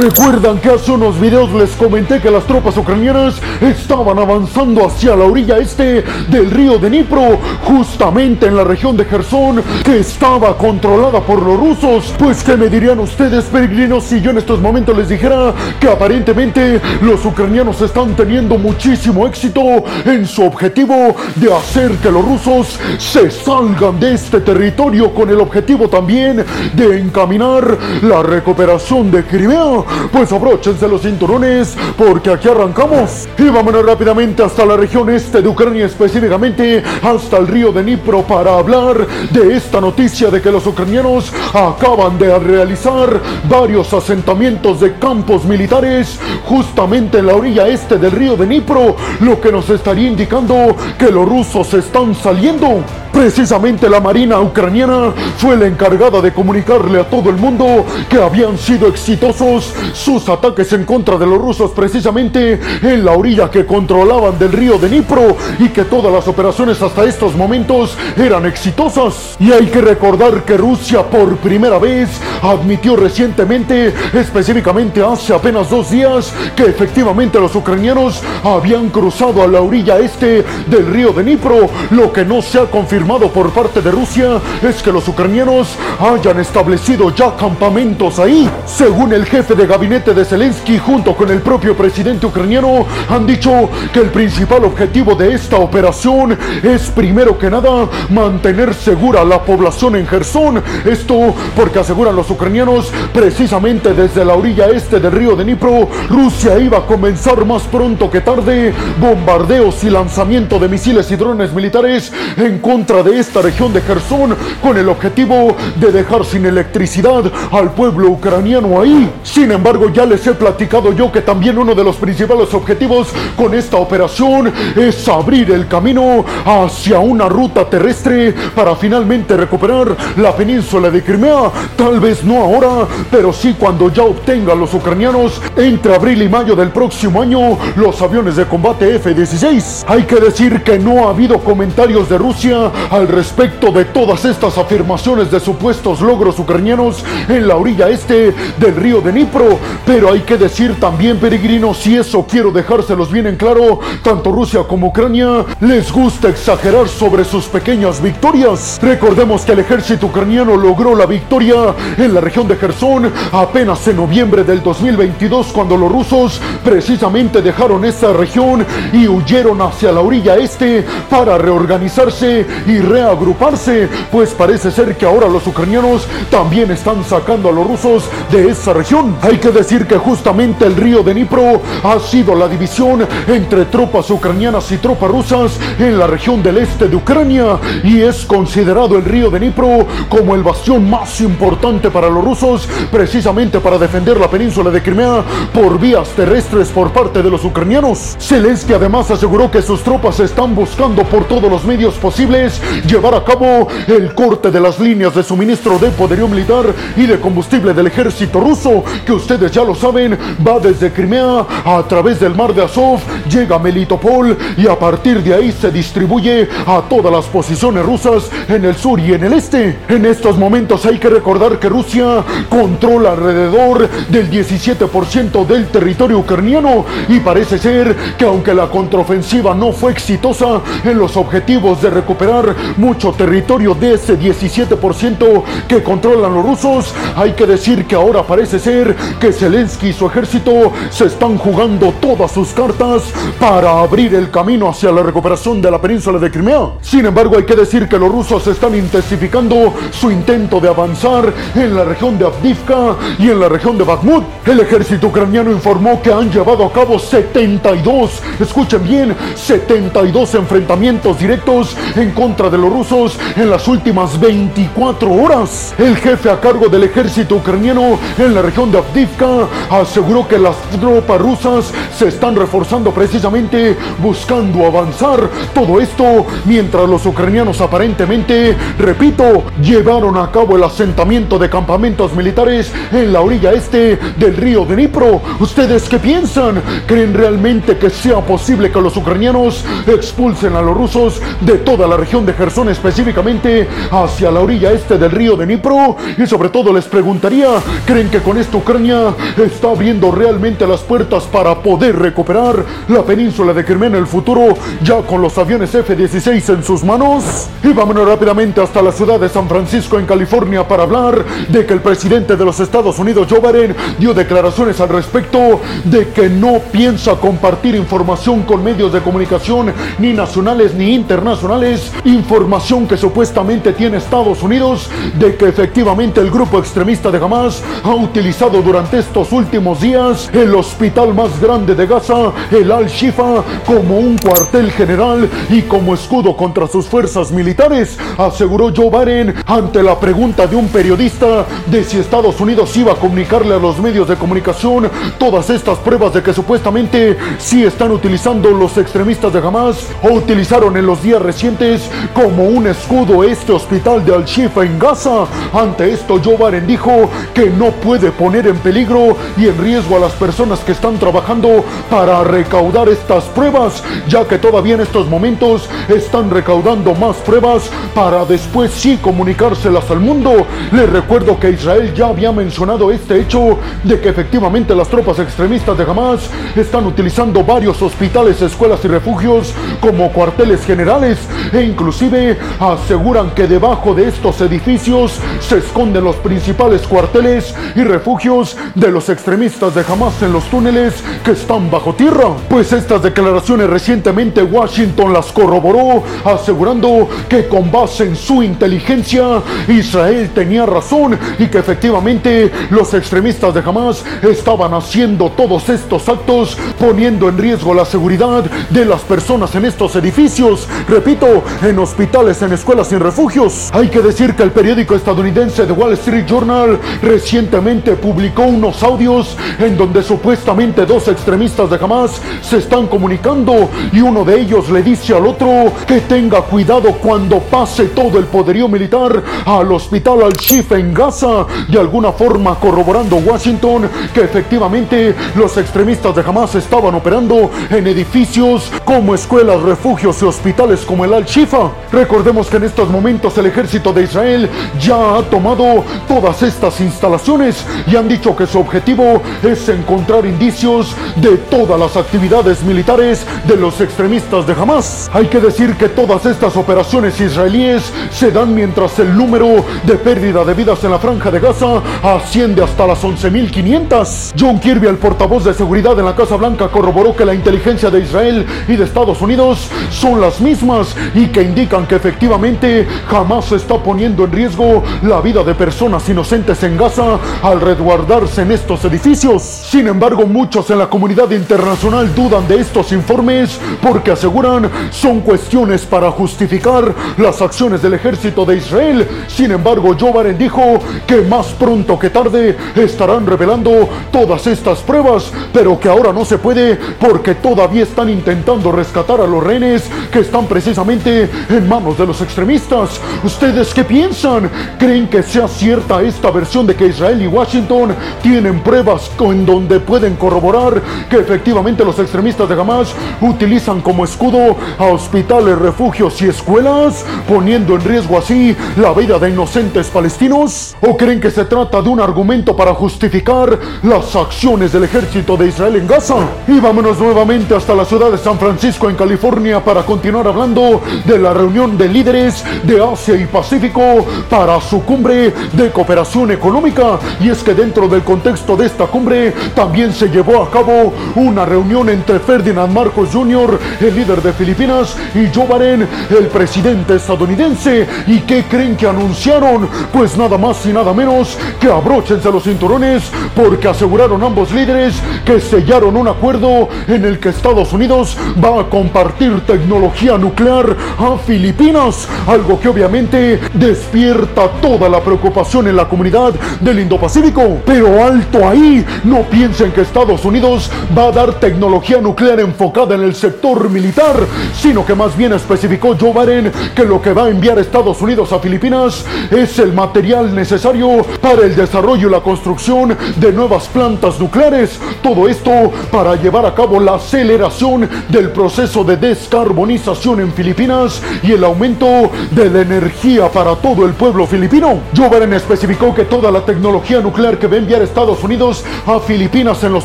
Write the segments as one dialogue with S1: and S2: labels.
S1: Recuerdan que hace unos videos les comenté que las tropas ucranianas estaban avanzando hacia la orilla este del río de Dnipro, justamente en la región de Gerson, que estaba controlada por los rusos. Pues que me dirían ustedes, peregrinos, si yo en estos momentos les dijera que aparentemente los ucranianos están teniendo muchísimo éxito en su objetivo de hacer que los rusos se salgan de este territorio con el objetivo también de encaminar la recuperación de Crimea. Pues abróchense los cinturones porque aquí arrancamos y vámonos rápidamente hasta la región este de Ucrania, específicamente hasta el río de Dnipro para hablar de esta noticia de que los ucranianos acaban de realizar varios asentamientos de campos militares justamente en la orilla este del río de Dnipro, lo que nos estaría indicando que los rusos están saliendo. Precisamente la Marina ucraniana fue la encargada de comunicarle a todo el mundo que habían sido exitosos sus ataques en contra de los rusos precisamente en la orilla que controlaban del río de Dnipro y que todas las operaciones hasta estos momentos eran exitosas. Y hay que recordar que Rusia por primera vez admitió recientemente, específicamente hace apenas dos días, que efectivamente los ucranianos habían cruzado a la orilla este del río de Dnipro, lo que no se ha confirmado por parte de Rusia es que los ucranianos hayan establecido ya campamentos ahí. Según el jefe de gabinete de Zelensky junto con el propio presidente ucraniano, han dicho que el principal objetivo de esta operación es primero que nada mantener segura la población en Gerson. Esto porque aseguran los ucranianos precisamente desde la orilla este del río de Dnipro, Rusia iba a comenzar más pronto que tarde bombardeos y lanzamiento de misiles y drones militares en contra de esta región de Gerson con el objetivo de dejar sin electricidad al pueblo ucraniano ahí. Sin embargo, ya les he platicado yo que también uno de los principales objetivos con esta operación es abrir el camino hacia una ruta terrestre para finalmente recuperar la península de Crimea. Tal vez no ahora, pero sí cuando ya obtengan los ucranianos entre abril y mayo del próximo año los aviones de combate F-16. Hay que decir que no ha habido comentarios de Rusia al respecto de todas estas afirmaciones de supuestos logros ucranianos en la orilla este del río de Dnipro. Pero hay que decir también, peregrinos, y eso quiero dejárselos bien en claro, tanto Rusia como Ucrania les gusta exagerar sobre sus pequeñas victorias. Recordemos que el ejército ucraniano logró la victoria en la región de Gerson apenas en noviembre del 2022 cuando los rusos precisamente dejaron esa región y huyeron hacia la orilla este para reorganizarse y reagruparse, pues parece ser que ahora los ucranianos también están sacando a los rusos de esa región. Hay que decir que justamente el río de Dnipro ha sido la división entre tropas ucranianas y tropas rusas en la región del este de Ucrania y es considerado el río de Dnipro como el bastión más importante para los rusos, precisamente para defender la península de Crimea por vías terrestres por parte de los ucranianos. Zelensky además aseguró que sus tropas están buscando por todos los medios posibles llevar a cabo el corte de las líneas de suministro de poderío militar y de combustible del ejército ruso, que ustedes ya lo saben, va desde Crimea a través del mar de Azov, llega a Melitopol y a partir de ahí se distribuye a todas las posiciones rusas en el sur y en el este. En estos momentos hay que recordar que Rusia controla alrededor del 17% del territorio ucraniano y parece ser que aunque la contraofensiva no fue exitosa en los objetivos de recuperar mucho territorio de ese 17% que controlan los rusos, hay que decir que ahora parece ser que Zelensky y su ejército se están jugando todas sus cartas para abrir el camino hacia la recuperación de la península de Crimea. Sin embargo, hay que decir que los rusos están intensificando su intento de avanzar en la región de Avdivka y en la región de Bakhmut. El ejército ucraniano informó que han llevado a cabo 72, escuchen bien, 72 enfrentamientos directos en contra de los rusos en las últimas 24 horas. El jefe a cargo del ejército ucraniano en la región de Avdivka aseguró que las tropas rusas se están reforzando precisamente buscando avanzar. Todo esto mientras los ucranianos aparentemente, repito, llevaron a cabo el asentamiento de campamentos militares en la orilla este del río de Dnipro. ¿Ustedes qué piensan? ¿Creen realmente que sea posible que los ucranianos expulsen a los rusos de toda la región de de Gerson específicamente hacia la orilla este del río de Dnipro y sobre todo les preguntaría, ¿creen que con esto Ucrania está abriendo realmente las puertas para poder recuperar la península de Crimea en el futuro ya con los aviones F-16 en sus manos? Y vámonos rápidamente hasta la ciudad de San Francisco en California para hablar de que el presidente de los Estados Unidos, Joe Biden, dio declaraciones al respecto de que no piensa compartir información con medios de comunicación ni nacionales ni internacionales, información que supuestamente tiene Estados Unidos de que efectivamente el grupo extremista de Hamas ha utilizado durante estos últimos días el hospital más grande de Gaza, el Al-Shifa, como un cuartel general y como escudo contra sus fuerzas militares, aseguró Joe Biden ante la pregunta de un periodista de si Estados Unidos iba a comunicarle a los medios de comunicación todas estas pruebas de que supuestamente sí están utilizando los extremistas de Hamas o utilizaron en los días recientes como un escudo este hospital de Al-Shifa en Gaza. Ante esto, Joe dijo que no puede poner en peligro y en riesgo a las personas que están trabajando para recaudar estas pruebas, ya que todavía en estos momentos están recaudando más pruebas para después sí comunicárselas al mundo. Les recuerdo que Israel ya había mencionado este hecho de que efectivamente las tropas extremistas de Hamas están utilizando varios hospitales, escuelas y refugios como cuarteles generales e inclusive aseguran que debajo de estos edificios se esconden los principales cuarteles y refugios de los extremistas de Hamas en los túneles que están bajo tierra. Pues estas declaraciones recientemente Washington las corroboró asegurando que con base en su inteligencia Israel tenía razón y que efectivamente los extremistas de Hamas estaban haciendo todos estos actos poniendo en riesgo la seguridad de las personas en estos edificios. Repito, en hospitales, en escuelas en refugios. Hay que decir que el periódico estadounidense The Wall Street Journal recientemente publicó unos audios en donde supuestamente dos extremistas de Hamas se están comunicando y uno de ellos le dice al otro que tenga cuidado cuando pase todo el poderío militar al hospital Al-Shifa en Gaza, de alguna forma corroborando Washington que efectivamente los extremistas de Hamas estaban operando en edificios como escuelas, refugios y hospitales como el Al-Shifa. Recordemos que en estos momentos el ejército de Israel ya ha tomado todas estas instalaciones y han dicho que su objetivo es encontrar indicios de todas las actividades militares de los extremistas de Hamas. Hay que decir que todas estas operaciones israelíes se dan mientras el número de pérdida de vidas en la franja de Gaza asciende hasta las 11.500. John Kirby, el portavoz de seguridad en la Casa Blanca, corroboró que la inteligencia de Israel y de Estados Unidos son las mismas y que indican que efectivamente jamás se está poniendo en riesgo la vida de personas inocentes en Gaza al resguardarse en estos edificios. Sin embargo, muchos en la comunidad internacional dudan de estos informes porque aseguran son cuestiones para justificar las acciones del ejército de Israel. Sin embargo, Joe dijo que más pronto que tarde estarán revelando todas estas pruebas, pero que ahora no se puede porque todavía están intentando rescatar a los rehenes que están precisamente en manos de los extremistas. ¿Ustedes qué piensan? ¿Creen que sea cierta esta versión de que Israel y Washington tienen pruebas en donde pueden corroborar que efectivamente los extremistas de Hamas utilizan como escudo a hospitales, refugios y escuelas, poniendo en riesgo así la vida de inocentes palestinos? ¿O creen que se trata de un argumento para justificar las acciones del ejército de Israel en Gaza? Y vámonos nuevamente hasta la ciudad de San Francisco, en California, para continuar hablando de la reunión de líderes de Asia y Pacífico para su cumbre de cooperación económica. Y es que dentro del contexto de esta cumbre también se llevó a cabo una reunión entre Ferdinand Marcos Jr., el líder de Filipinas, y Joe Biden, el presidente estadounidense. ¿Y qué creen que anunciaron? Pues nada más y nada menos que abróchense los cinturones porque aseguraron ambos líderes que sellaron un acuerdo en el que Estados Unidos va a compartir tecnología nuclear a Filipinas, algo que obviamente despierta toda la preocupación en la comunidad del Indo-Pacífico. Pero alto ahí, no piensen que Estados Unidos va a dar tecnología nuclear enfocada en el sector militar, sino que más bien especificó Joe Biden que lo que va a enviar Estados Unidos a Filipinas es el material necesario para el desarrollo y la construcción de nuevas plantas nucleares. Todo esto para llevar a cabo la aceleración del proceso de descarbonización en Filipinas y el aumento de la energía para todo el pueblo filipino. Joe Biden especificó que toda la tecnología nuclear que va a enviar Estados Unidos a Filipinas en los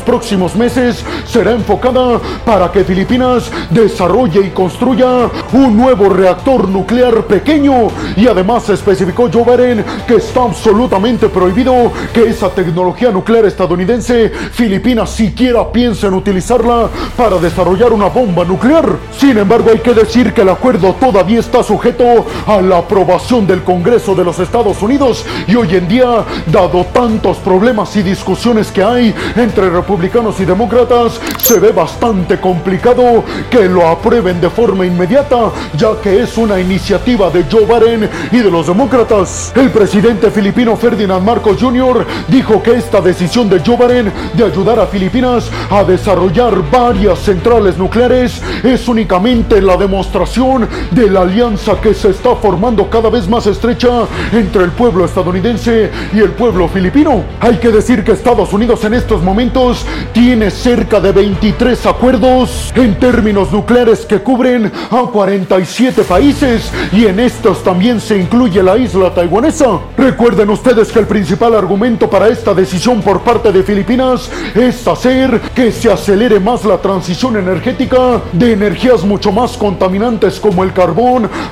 S1: próximos meses será enfocada para que Filipinas desarrolle y construya un nuevo reactor nuclear pequeño y además especificó Joe Biden que está absolutamente prohibido que esa tecnología nuclear estadounidense Filipinas siquiera piense en utilizarla para desarrollar una bomba nuclear. Sin embargo, hay que decir que el acuerdo todavía está sujeto a la aprobación del Congreso de los Estados Unidos y hoy en día, dado tantos problemas y discusiones que hay entre republicanos y demócratas, se ve bastante complicado que lo aprueben de forma inmediata, ya que es una iniciativa de Joe Biden y de los demócratas. El presidente filipino Ferdinand Marcos Jr. dijo que esta decisión de Joe Biden de ayudar a Filipinas a desarrollar varias centrales nucleares es únicamente la demostración de la alianza que se está formando cada vez más estrecha entre el pueblo estadounidense y el pueblo filipino. Hay que decir que Estados Unidos en estos momentos tiene cerca de 23 acuerdos en términos nucleares que cubren a 47 países y en estos también se incluye la isla taiwanesa. Recuerden ustedes que el principal argumento para esta decisión por parte de Filipinas es hacer que se acelere más la transición energética de energías mucho más contaminantes como el carbón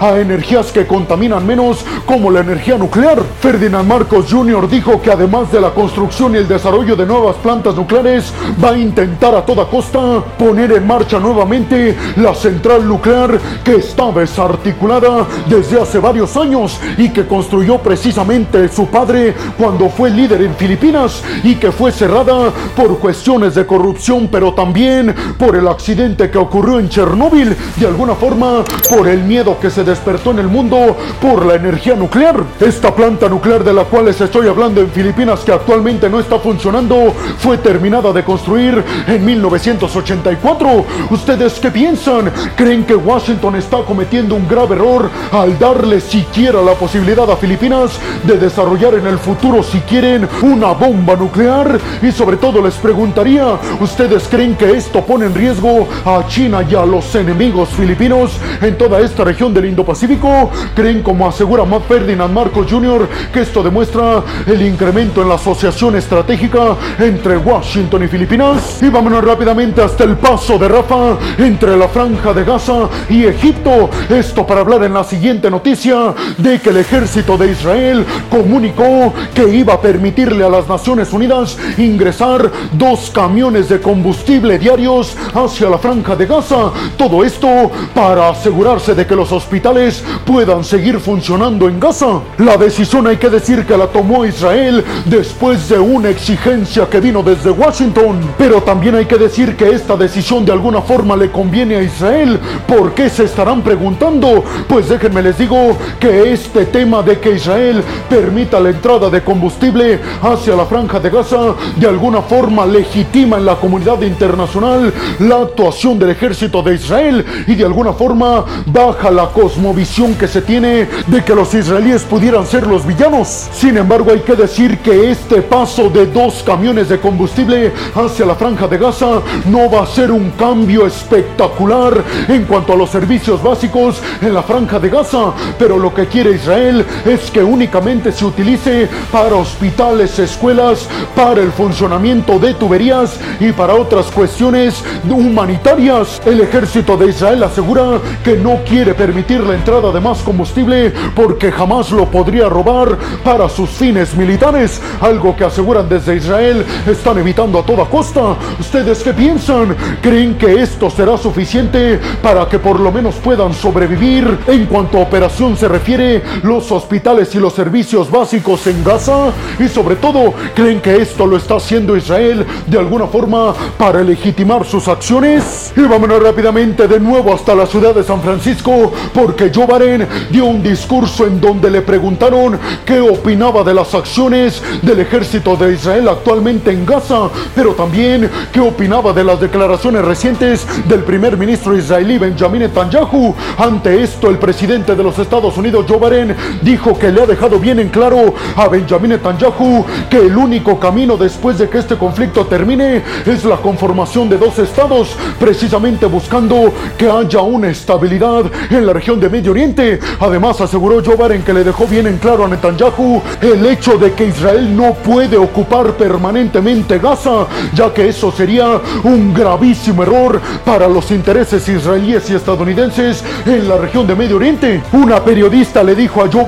S1: a energías que contaminan menos como la energía nuclear. Ferdinand Marcos Jr. dijo que además de la construcción y el desarrollo de nuevas plantas nucleares, va a intentar a toda costa poner en marcha nuevamente la central nuclear que está desarticulada desde hace varios años y que construyó precisamente su padre cuando fue líder en Filipinas y que fue cerrada por cuestiones de corrupción, pero también por el accidente que ocurrió en Chernóbil, de alguna forma por el miedo que se despertó en el mundo por la energía nuclear. Esta planta nuclear de la cual les estoy hablando en Filipinas que actualmente no está funcionando fue terminada de construir en 1984. ¿Ustedes qué piensan? ¿Creen que Washington está cometiendo un grave error al darle siquiera la posibilidad a Filipinas de desarrollar en el futuro si quieren una bomba nuclear? Y sobre todo les preguntaría, ¿ustedes creen que esto pone en riesgo a China y a los enemigos filipinos en toda esta región del Indo-Pacífico? ¿Creen como asegura Matt Ferdinand Marcos Jr. que esto demuestra el incremento en la asociación estratégica entre Washington y Filipinas? Y vámonos rápidamente hasta el paso de Rafa entre la franja de Gaza y Egipto. Esto para hablar en la siguiente noticia de que el ejército de Israel comunicó que iba a permitirle a las Naciones Unidas ingresar dos camiones de combustible diarios hacia la franja de Gaza. Todo esto para asegurarse de que los hospitales puedan seguir funcionando en Gaza. La decisión hay que decir que la tomó Israel después de una exigencia que vino desde Washington. Pero también hay que decir que esta decisión de alguna forma le conviene a Israel. ¿Por qué se estarán preguntando? Pues déjenme les digo que este tema de que Israel permita la entrada de combustible hacia la franja de Gaza de alguna forma legitima en la comunidad internacional la actuación del ejército de Israel y de alguna forma baja la cosmovisión que se tiene de que los israelíes pudieran ser los villanos. Sin embargo, hay que decir que este paso de dos camiones de combustible hacia la franja de Gaza no va a ser un cambio espectacular en cuanto a los servicios básicos en la franja de Gaza, pero lo que quiere Israel es que únicamente se utilice para hospitales, escuelas, para el funcionamiento de tuberías y para otras cuestiones humanitarias. El ejército de Israel asegura que no quiere permitir la entrada de más combustible porque jamás lo podría robar para sus fines militares, algo que aseguran desde Israel están evitando a toda costa. ¿Ustedes qué piensan? ¿Creen que esto será suficiente para que por lo menos puedan sobrevivir en cuanto a operación se refiere los hospitales y los servicios básicos en Gaza? Y sobre todo, ¿creen que esto lo está haciendo Israel de alguna forma para legitimar sus acciones? Y vámonos rápidamente de nuevo hasta la ciudad de San Francisco porque Joe Biden dio un discurso en donde le preguntaron qué opinaba de las acciones del ejército de Israel actualmente en Gaza, pero también qué opinaba de las declaraciones recientes del primer ministro israelí Benjamin Netanyahu. Ante esto, el presidente de los Estados Unidos, Joe Biden, dijo que le ha dejado bien en claro a Benjamin Netanyahu que el único camino después de que este conflicto termine es la conformación de dos estados, precisamente buscando que haya una estabilidad en la región de Medio Oriente. Además, aseguró Joe que le dejó bien en claro a Netanyahu el hecho de que Israel no puede ocupar permanentemente Gaza, ya que eso sería un gravísimo error para los intereses israelíes y estadounidenses en la región de Medio Oriente. Una periodista le dijo a Joe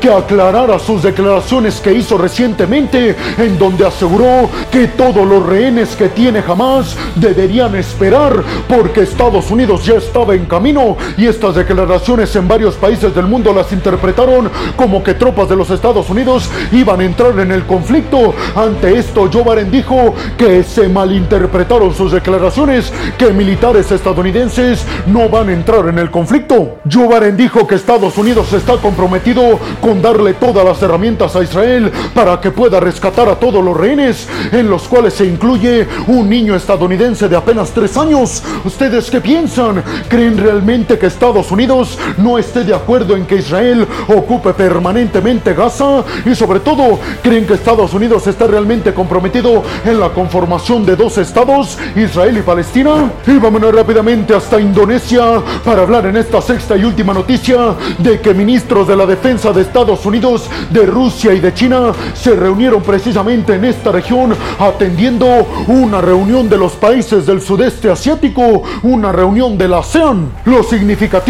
S1: que aclarara sus declaraciones que hizo recientemente, en donde aseguró que todos los rehenes que tiene Hamas deberían esperar porque Estados Unidos ya estaba en camino y estas declaraciones en varios países del mundo las interpretaron como que tropas de los Estados Unidos iban a entrar en el conflicto. Ante esto, Joe Biden dijo que se malinterpretaron sus declaraciones, que militares estadounidenses no van a entrar en el conflicto. Joe Biden dijo que Estados Unidos está comprometido con darle todas las herramientas a Israel para que pueda rescatar a todos los rehenes, en los cuales se incluye un niño estadounidense de apenas tres años. ¿Ustedes qué piensan? ¿Creen realmente que Estados Unidos no esté de acuerdo en que Israel ocupe permanentemente Gaza? Y sobre todo, ¿creen que Estados Unidos está realmente comprometido en la conformación de dos estados, Israel y Palestina? Y vámonos rápidamente hasta Indonesia para hablar en esta sexta y última noticia de que ministros de la defensa de Estados Unidos, de Rusia y de China se reunieron precisamente en esta región atendiendo una reunión de los países del sudeste asiático, una reunión de la ASEAN. Lo significativo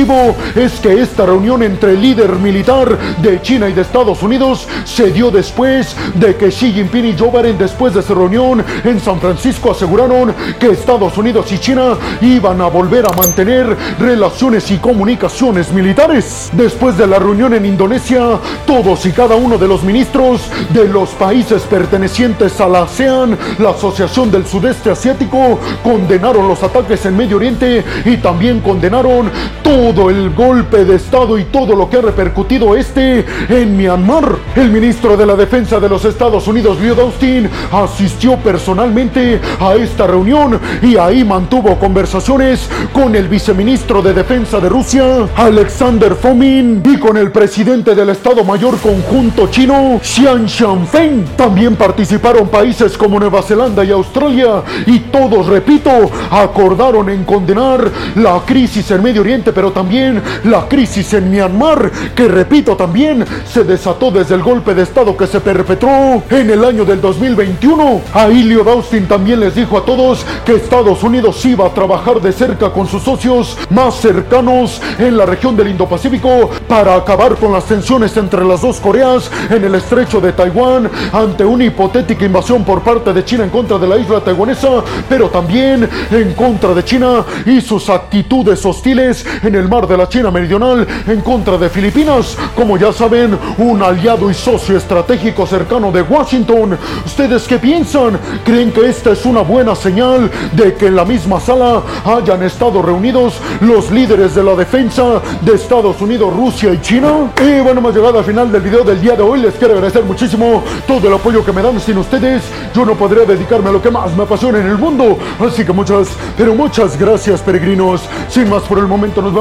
S1: es que esta reunión entre el líder militar de China y de Estados Unidos se dio después de que Xi Jinping y Joe Biden después de su reunión en San Francisco aseguraron que Estados Unidos y China iban a volver a mantener relaciones y comunicaciones militares. Después de la reunión en Indonesia, todos y cada uno de los ministros de los países pertenecientes a la ASEAN, la Asociación del Sudeste Asiático, condenaron los ataques en Medio Oriente y también condenaron todo el golpe de Estado y todo lo que ha repercutido este en Myanmar. El ministro de la Defensa de los Estados Unidos, Lloyd Austin, asistió personalmente a esta reunión y ahí mantuvo conversaciones con el viceministro de Defensa de Rusia, Alexander Fomin, y con el presidente del Estado Mayor Conjunto Chino, Xian Xianfeng. También participaron países como Nueva Zelanda y Australia y todos, repito, acordaron en condenar la crisis en Medio Oriente, pero también la crisis en Myanmar, que repito también se desató desde el golpe de Estado que se perpetró en el año del 2021. Ahí Lloyd Austin también les dijo a todos que Estados Unidos iba a trabajar de cerca con sus socios más cercanos en la región del Indo-Pacífico para acabar con las tensiones entre las dos Coreas en el estrecho de Taiwán ante una hipotética invasión por parte de China en contra de la isla taiwanesa, pero también en contra de China y sus actitudes hostiles en el mar de la China Meridional en contra de Filipinas, como ya saben, un aliado y socio estratégico cercano de Washington. ¿Ustedes qué piensan? ¿Creen que esta es una buena señal de que en la misma sala hayan estado reunidos los líderes de la defensa de Estados Unidos, Rusia y China? Y bueno, hemos llegado al final del video del día de hoy. Les quiero agradecer muchísimo todo el apoyo que me dan. Sin ustedes, yo no podría dedicarme a lo que más me apasiona en el mundo. Así que muchas, pero muchas gracias, peregrinos. Sin más por el momento, nos